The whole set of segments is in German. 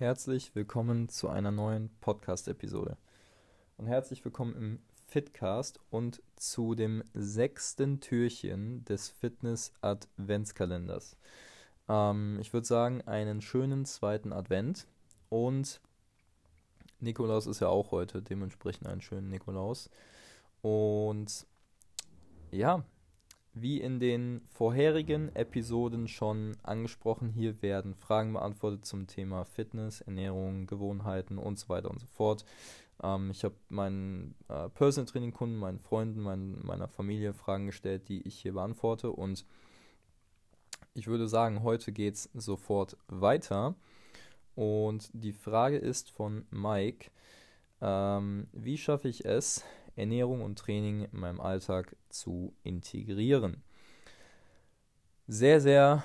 herzlich willkommen zu einer neuen Podcast-Episode. Und herzlich willkommen im Fitcast und zu dem sechsten Türchen des Fitness-Adventskalenders. Ähm, ich würde sagen, einen schönen zweiten Advent und Nikolaus ist ja auch heute, dementsprechend einen schönen Nikolaus. Und ja, wie in den vorherigen Episoden schon angesprochen, hier werden Fragen beantwortet zum Thema Fitness, Ernährung, Gewohnheiten und so weiter und so fort. Ähm, ich habe meinen äh, Personal Training Kunden, meinen Freunden, mein, meiner Familie Fragen gestellt, die ich hier beantworte. Und ich würde sagen, heute geht es sofort weiter. Und die Frage ist von Mike, ähm, wie schaffe ich es, Ernährung und Training in meinem Alltag zu integrieren? Sehr, sehr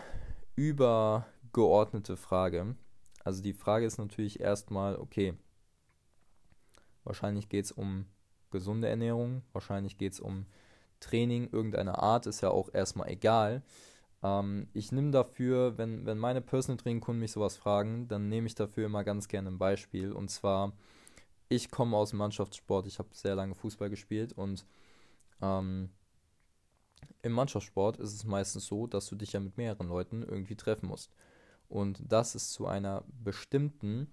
übergeordnete Frage. Also die Frage ist natürlich erstmal, okay, wahrscheinlich geht es um gesunde Ernährung, wahrscheinlich geht es um Training irgendeiner Art, ist ja auch erstmal egal. Ähm, ich nehme dafür, wenn, wenn meine Personal Training Kunden mich sowas fragen, dann nehme ich dafür immer ganz gerne ein Beispiel. Und zwar, ich komme aus dem Mannschaftssport, ich habe sehr lange Fußball gespielt und ähm, im Mannschaftssport ist es meistens so, dass du dich ja mit mehreren Leuten irgendwie treffen musst. Und das ist zu einer bestimmten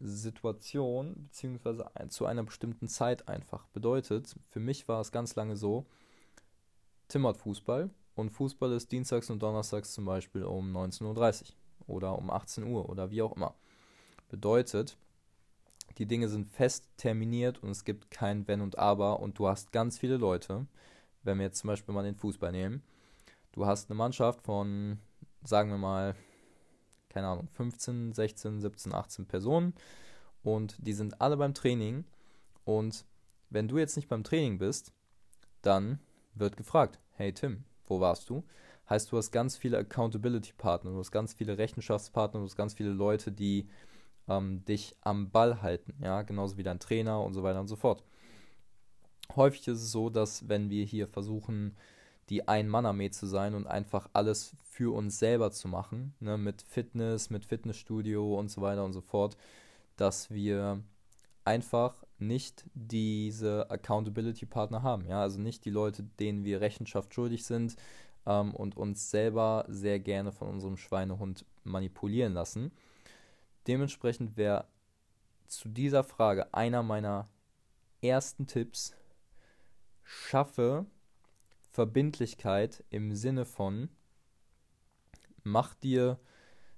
Situation, beziehungsweise zu einer bestimmten Zeit einfach. Bedeutet, für mich war es ganz lange so, Tim hat Fußball und Fußball ist dienstags und donnerstags zum Beispiel um 19.30 Uhr oder um 18 Uhr oder wie auch immer. Bedeutet, die Dinge sind fest terminiert und es gibt kein Wenn und Aber und du hast ganz viele Leute, wenn wir jetzt zum Beispiel mal den Fußball nehmen, du hast eine Mannschaft von, sagen wir mal, keine Ahnung, 15, 16, 17, 18 Personen und die sind alle beim Training und wenn du jetzt nicht beim Training bist, dann wird gefragt, hey Tim, wo warst du? Heißt, du hast ganz viele Accountability-Partner, du hast ganz viele Rechenschaftspartner, du hast ganz viele Leute, die ähm, dich am Ball halten, ja, genauso wie dein Trainer und so weiter und so fort. Häufig ist es so, dass wenn wir hier versuchen, die Ein-Mann-Armee zu sein und einfach alles für uns selber zu machen, ne, mit Fitness, mit Fitnessstudio und so weiter und so fort, dass wir einfach nicht diese Accountability-Partner haben. Ja? Also nicht die Leute, denen wir Rechenschaft schuldig sind ähm, und uns selber sehr gerne von unserem Schweinehund manipulieren lassen. Dementsprechend wäre zu dieser Frage einer meiner ersten Tipps, schaffe Verbindlichkeit im Sinne von, mach dir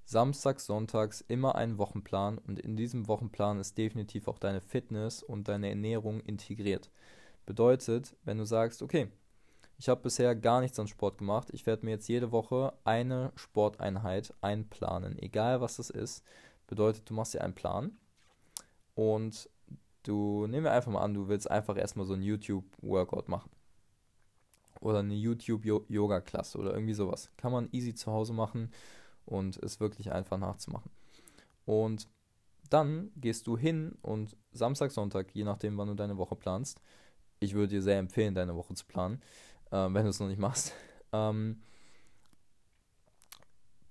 samstags, sonntags immer einen Wochenplan und in diesem Wochenplan ist definitiv auch deine Fitness und deine Ernährung integriert. Bedeutet, wenn du sagst, okay, ich habe bisher gar nichts an Sport gemacht, ich werde mir jetzt jede Woche eine Sporteinheit einplanen, egal was das ist, bedeutet, du machst dir einen Plan und du, nehmen wir einfach mal an, du willst einfach erstmal so ein YouTube-Workout machen. Oder eine YouTube-Yoga-Klasse oder irgendwie sowas. Kann man easy zu Hause machen und ist wirklich einfach nachzumachen. Und dann gehst du hin und Samstag, Sonntag, je nachdem, wann du deine Woche planst, ich würde dir sehr empfehlen, deine Woche zu planen, äh, wenn du es noch nicht machst, ähm,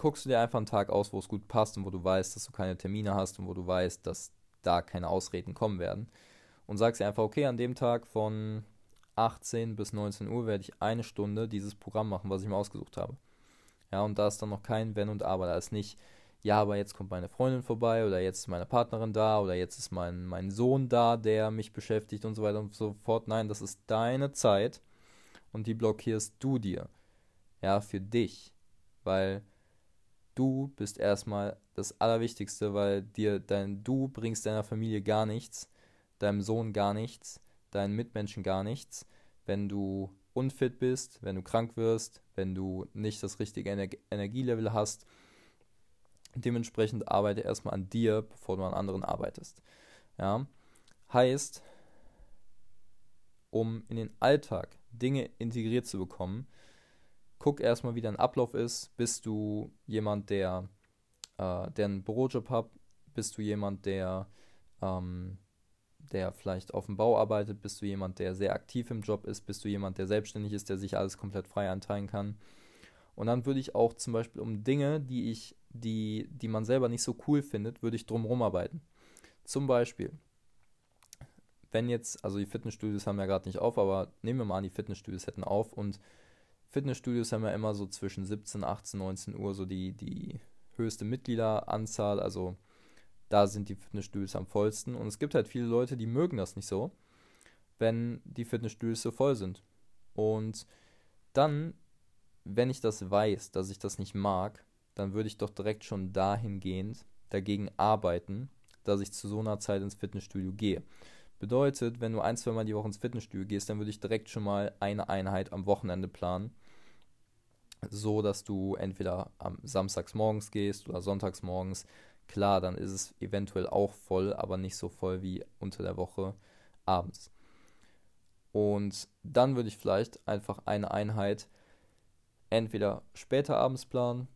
guckst du dir einfach einen Tag aus, wo es gut passt und wo du weißt, dass du keine Termine hast und wo du weißt, dass da keine Ausreden kommen werden. Und sagst dir einfach, okay, an dem Tag von 18 bis 19 Uhr werde ich eine Stunde dieses Programm machen, was ich mir ausgesucht habe. Ja, und da ist dann noch kein Wenn und Aber. Da ist nicht, ja, aber jetzt kommt meine Freundin vorbei oder jetzt ist meine Partnerin da oder jetzt ist mein, mein Sohn da, der mich beschäftigt und so weiter und so fort. Nein, das ist deine Zeit und die blockierst du dir. Ja, für dich. Weil du bist erstmal das Allerwichtigste, weil dir dein Du bringst deiner Familie gar nichts, deinem Sohn gar nichts, deinen Mitmenschen gar nichts, wenn du unfit bist, wenn du krank wirst, wenn du nicht das richtige Ener Energielevel hast. Dementsprechend arbeite erstmal an dir, bevor du an anderen arbeitest. Ja? Heißt, um in den Alltag Dinge integriert zu bekommen, guck erstmal, wie dein Ablauf ist. Bist du jemand, der, äh, der einen Bürojob hat? Bist du jemand, der ähm, der vielleicht auf dem Bau arbeitet? Bist du jemand, der sehr aktiv im Job ist? Bist du jemand, der selbstständig ist, der sich alles komplett frei anteilen kann? Und dann würde ich auch zum Beispiel um Dinge, die ich, die, die man selber nicht so cool findet, würde ich drumherum arbeiten. Zum Beispiel, wenn jetzt, also die Fitnessstudios haben ja gerade nicht auf, aber nehmen wir mal an, die Fitnessstudios hätten auf und Fitnessstudios haben ja immer so zwischen 17, 18, 19 Uhr so die, die höchste Mitgliederanzahl, also da sind die Fitnessstudios am vollsten. Und es gibt halt viele Leute, die mögen das nicht so, wenn die Fitnessstudios so voll sind. Und dann, wenn ich das weiß, dass ich das nicht mag, dann würde ich doch direkt schon dahingehend dagegen arbeiten, dass ich zu so einer Zeit ins Fitnessstudio gehe. Bedeutet, wenn du ein, zwei Mal die Woche ins Fitnessstudio gehst, dann würde ich direkt schon mal eine Einheit am Wochenende planen. So dass du entweder am Samstags morgens gehst oder sonntags morgens. Klar, dann ist es eventuell auch voll, aber nicht so voll wie unter der Woche abends. Und dann würde ich vielleicht einfach eine Einheit entweder später abends planen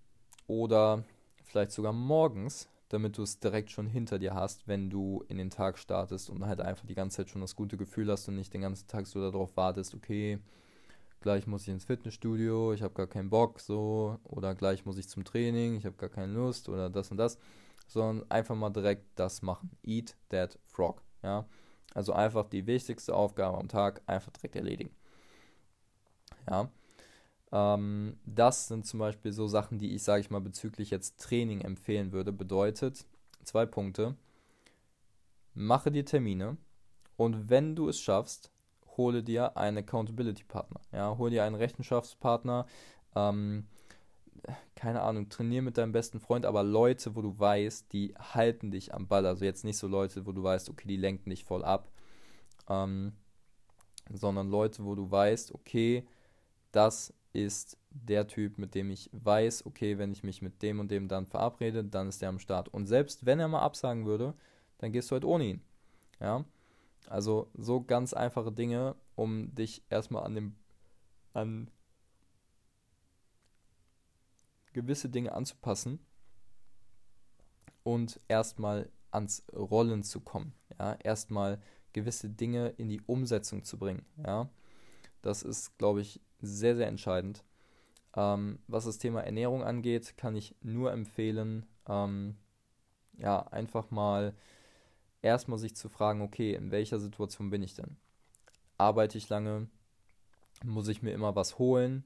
oder vielleicht sogar morgens, damit du es direkt schon hinter dir hast, wenn du in den Tag startest und halt einfach die ganze Zeit schon das gute Gefühl hast und nicht den ganzen Tag so darauf wartest, okay, gleich muss ich ins Fitnessstudio, ich habe gar keinen Bock so oder gleich muss ich zum Training, ich habe gar keine Lust oder das und das, sondern einfach mal direkt das machen. Eat that frog, ja? Also einfach die wichtigste Aufgabe am Tag einfach direkt erledigen. Ja. Ähm, das sind zum Beispiel so Sachen, die ich, sage ich mal, bezüglich jetzt Training empfehlen würde. Bedeutet, zwei Punkte. Mache dir Termine und wenn du es schaffst, hole dir einen Accountability-Partner. Ja, hole dir einen Rechenschaftspartner. Ähm, keine Ahnung, trainier mit deinem besten Freund, aber Leute, wo du weißt, die halten dich am Ball. Also jetzt nicht so Leute, wo du weißt, okay, die lenken dich voll ab, ähm, sondern Leute, wo du weißt, okay, das ist der Typ, mit dem ich weiß, okay, wenn ich mich mit dem und dem dann verabrede, dann ist der am Start. Und selbst wenn er mal absagen würde, dann gehst du halt ohne ihn. Ja, also so ganz einfache Dinge, um dich erstmal an dem an gewisse Dinge anzupassen und erstmal ans Rollen zu kommen. Ja, erstmal gewisse Dinge in die Umsetzung zu bringen. Ja, das ist, glaube ich, sehr, sehr entscheidend. Ähm, was das Thema Ernährung angeht, kann ich nur empfehlen, ähm, ja, einfach mal erstmal sich zu fragen, okay, in welcher Situation bin ich denn? Arbeite ich lange? Muss ich mir immer was holen?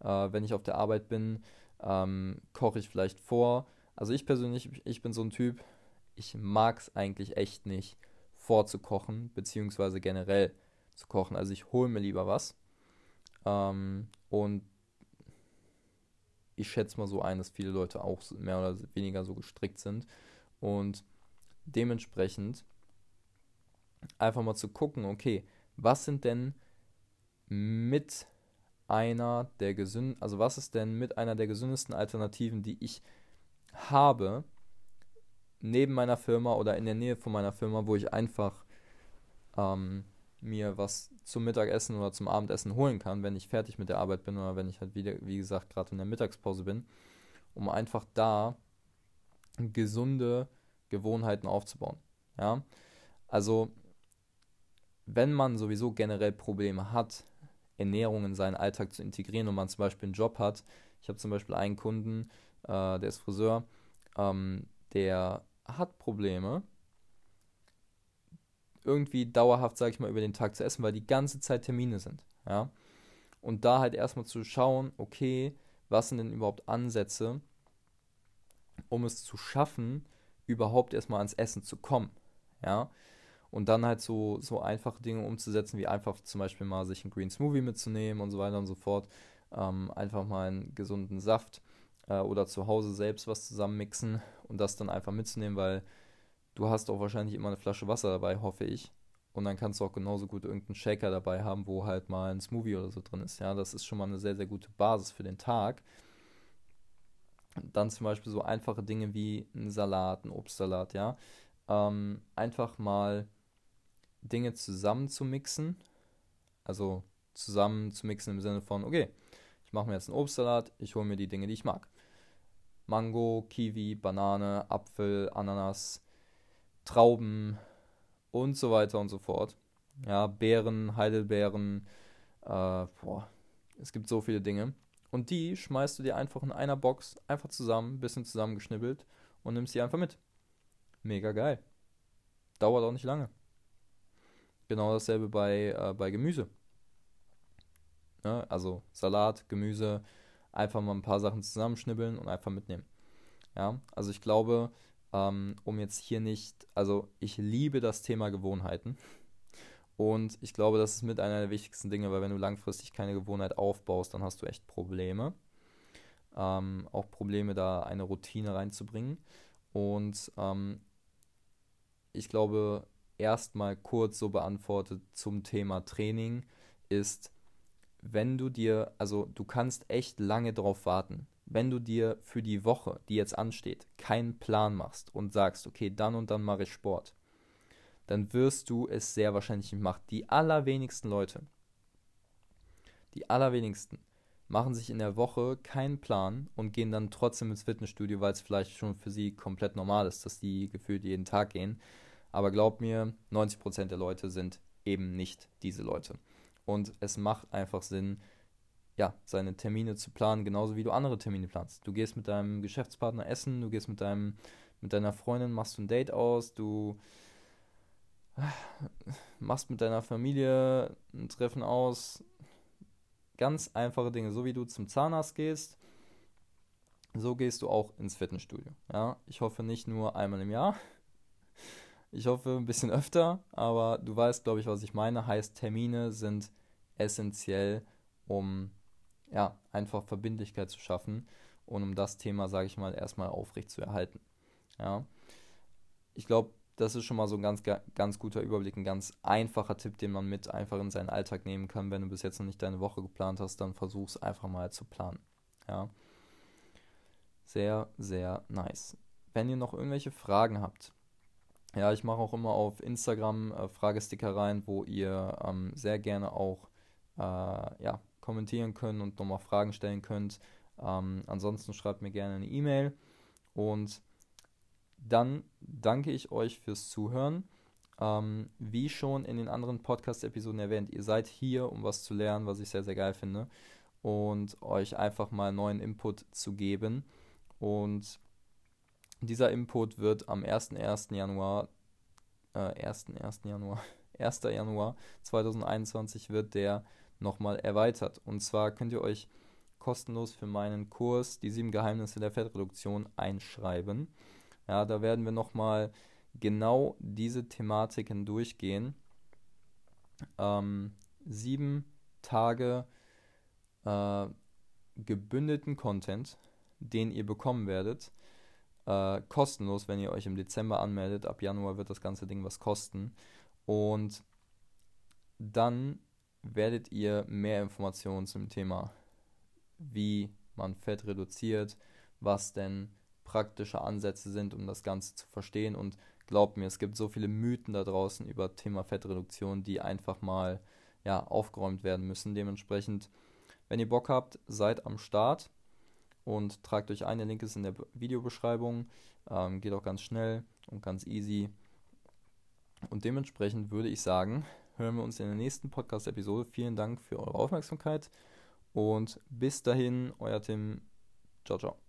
Äh, wenn ich auf der Arbeit bin, ähm, koche ich vielleicht vor. Also ich persönlich, ich bin so ein Typ, ich mag es eigentlich echt nicht vorzukochen, beziehungsweise generell zu kochen. Also ich hole mir lieber was. Ähm, und ich schätze mal so ein, dass viele Leute auch mehr oder weniger so gestrickt sind. Und dementsprechend einfach mal zu gucken, okay, was sind denn mit einer der gesünd, also was ist denn mit einer der gesündesten Alternativen, die ich habe, neben meiner Firma oder in der Nähe von meiner Firma, wo ich einfach ähm, mir was zum Mittagessen oder zum Abendessen holen kann, wenn ich fertig mit der Arbeit bin oder wenn ich halt wieder, wie gesagt, gerade in der Mittagspause bin, um einfach da gesunde Gewohnheiten aufzubauen. Ja, also wenn man sowieso generell Probleme hat, Ernährung in seinen Alltag zu integrieren und man zum Beispiel einen Job hat. Ich habe zum Beispiel einen Kunden, äh, der ist Friseur, ähm, der hat Probleme, irgendwie dauerhaft, sage ich mal, über den Tag zu essen, weil die ganze Zeit Termine sind. Ja? Und da halt erstmal zu schauen, okay, was sind denn überhaupt Ansätze, um es zu schaffen, überhaupt erstmal ans Essen zu kommen. Ja, und dann halt so, so einfache Dinge umzusetzen, wie einfach zum Beispiel mal sich einen Green Smoothie mitzunehmen und so weiter und so fort. Ähm, einfach mal einen gesunden Saft äh, oder zu Hause selbst was zusammenmixen und das dann einfach mitzunehmen, weil du hast auch wahrscheinlich immer eine Flasche Wasser dabei, hoffe ich. Und dann kannst du auch genauso gut irgendeinen Shaker dabei haben, wo halt mal ein Smoothie oder so drin ist. Ja, das ist schon mal eine sehr, sehr gute Basis für den Tag. Dann zum Beispiel so einfache Dinge wie ein Salat, ein Obstsalat, ja. Ähm, einfach mal Dinge zusammen zu mixen. Also zusammen zu mixen im Sinne von, okay, ich mache mir jetzt einen Obstsalat, ich hole mir die Dinge, die ich mag. Mango, Kiwi, Banane, Apfel, Ananas, Trauben und so weiter und so fort. Ja, Beeren, Heidelbeeren, äh, boah, es gibt so viele Dinge. Und die schmeißt du dir einfach in einer Box einfach zusammen, bisschen zusammengeschnibbelt und nimmst sie einfach mit. Mega geil. Dauert auch nicht lange. Genau dasselbe bei, äh, bei Gemüse. Ne? Also Salat, Gemüse, einfach mal ein paar Sachen zusammenschnibbeln und einfach mitnehmen. Ja, also ich glaube, ähm, um jetzt hier nicht, also ich liebe das Thema Gewohnheiten. Und ich glaube, das ist mit einer der wichtigsten Dinge, weil wenn du langfristig keine Gewohnheit aufbaust, dann hast du echt Probleme. Ähm, auch Probleme, da eine Routine reinzubringen. Und ähm, ich glaube, erstmal kurz so beantwortet zum Thema Training ist, wenn du dir, also du kannst echt lange drauf warten, wenn du dir für die Woche, die jetzt ansteht, keinen Plan machst und sagst, okay, dann und dann mache ich Sport, dann wirst du es sehr wahrscheinlich nicht machen. Die allerwenigsten Leute, die allerwenigsten machen sich in der Woche keinen Plan und gehen dann trotzdem ins Fitnessstudio, weil es vielleicht schon für sie komplett normal ist, dass die gefühlt jeden Tag gehen. Aber glaub mir, 90% der Leute sind eben nicht diese Leute. Und es macht einfach Sinn, ja, seine Termine zu planen, genauso wie du andere Termine planst. Du gehst mit deinem Geschäftspartner essen, du gehst mit deinem, mit deiner Freundin, machst du ein Date aus, du machst mit deiner Familie ein Treffen aus. Ganz einfache Dinge, so wie du zum Zahnarzt gehst, so gehst du auch ins Fitnessstudio. Ja, ich hoffe nicht nur einmal im Jahr. Ich hoffe ein bisschen öfter, aber du weißt, glaube ich, was ich meine. Heißt, Termine sind essentiell, um ja, einfach Verbindlichkeit zu schaffen und um das Thema, sage ich mal, erstmal aufrecht zu erhalten. Ja. Ich glaube, das ist schon mal so ein ganz, ganz guter Überblick, ein ganz einfacher Tipp, den man mit einfach in seinen Alltag nehmen kann. Wenn du bis jetzt noch nicht deine Woche geplant hast, dann versuch es einfach mal zu planen. Ja. Sehr, sehr nice. Wenn ihr noch irgendwelche Fragen habt, ja, ich mache auch immer auf Instagram äh, Fragesticker rein, wo ihr ähm, sehr gerne auch äh, ja, kommentieren könnt und nochmal Fragen stellen könnt. Ähm, ansonsten schreibt mir gerne eine E-Mail und dann danke ich euch fürs Zuhören. Ähm, wie schon in den anderen Podcast-Episoden erwähnt, ihr seid hier, um was zu lernen, was ich sehr, sehr geil finde. Und euch einfach mal neuen Input zu geben. Und dieser Input wird am 1.1. Januar, äh, 1.1. Januar, 1. Januar 2021 wird der nochmal erweitert. Und zwar könnt ihr euch kostenlos für meinen Kurs Die sieben Geheimnisse der Fettreduktion einschreiben. Ja, da werden wir nochmal genau diese Thematiken durchgehen. Ähm, sieben Tage äh, gebündelten Content, den ihr bekommen werdet. Äh, kostenlos, wenn ihr euch im Dezember anmeldet. Ab Januar wird das ganze Ding was kosten. Und dann werdet ihr mehr Informationen zum Thema, wie man Fett reduziert, was denn praktische Ansätze sind, um das Ganze zu verstehen. Und glaubt mir, es gibt so viele Mythen da draußen über Thema Fettreduktion, die einfach mal ja, aufgeräumt werden müssen. Dementsprechend, wenn ihr Bock habt, seid am Start und tragt euch ein. Der Link ist in der Videobeschreibung. Ähm, geht auch ganz schnell und ganz easy. Und dementsprechend würde ich sagen, hören wir uns in der nächsten Podcast-Episode. Vielen Dank für eure Aufmerksamkeit und bis dahin, euer Tim. Ciao, ciao.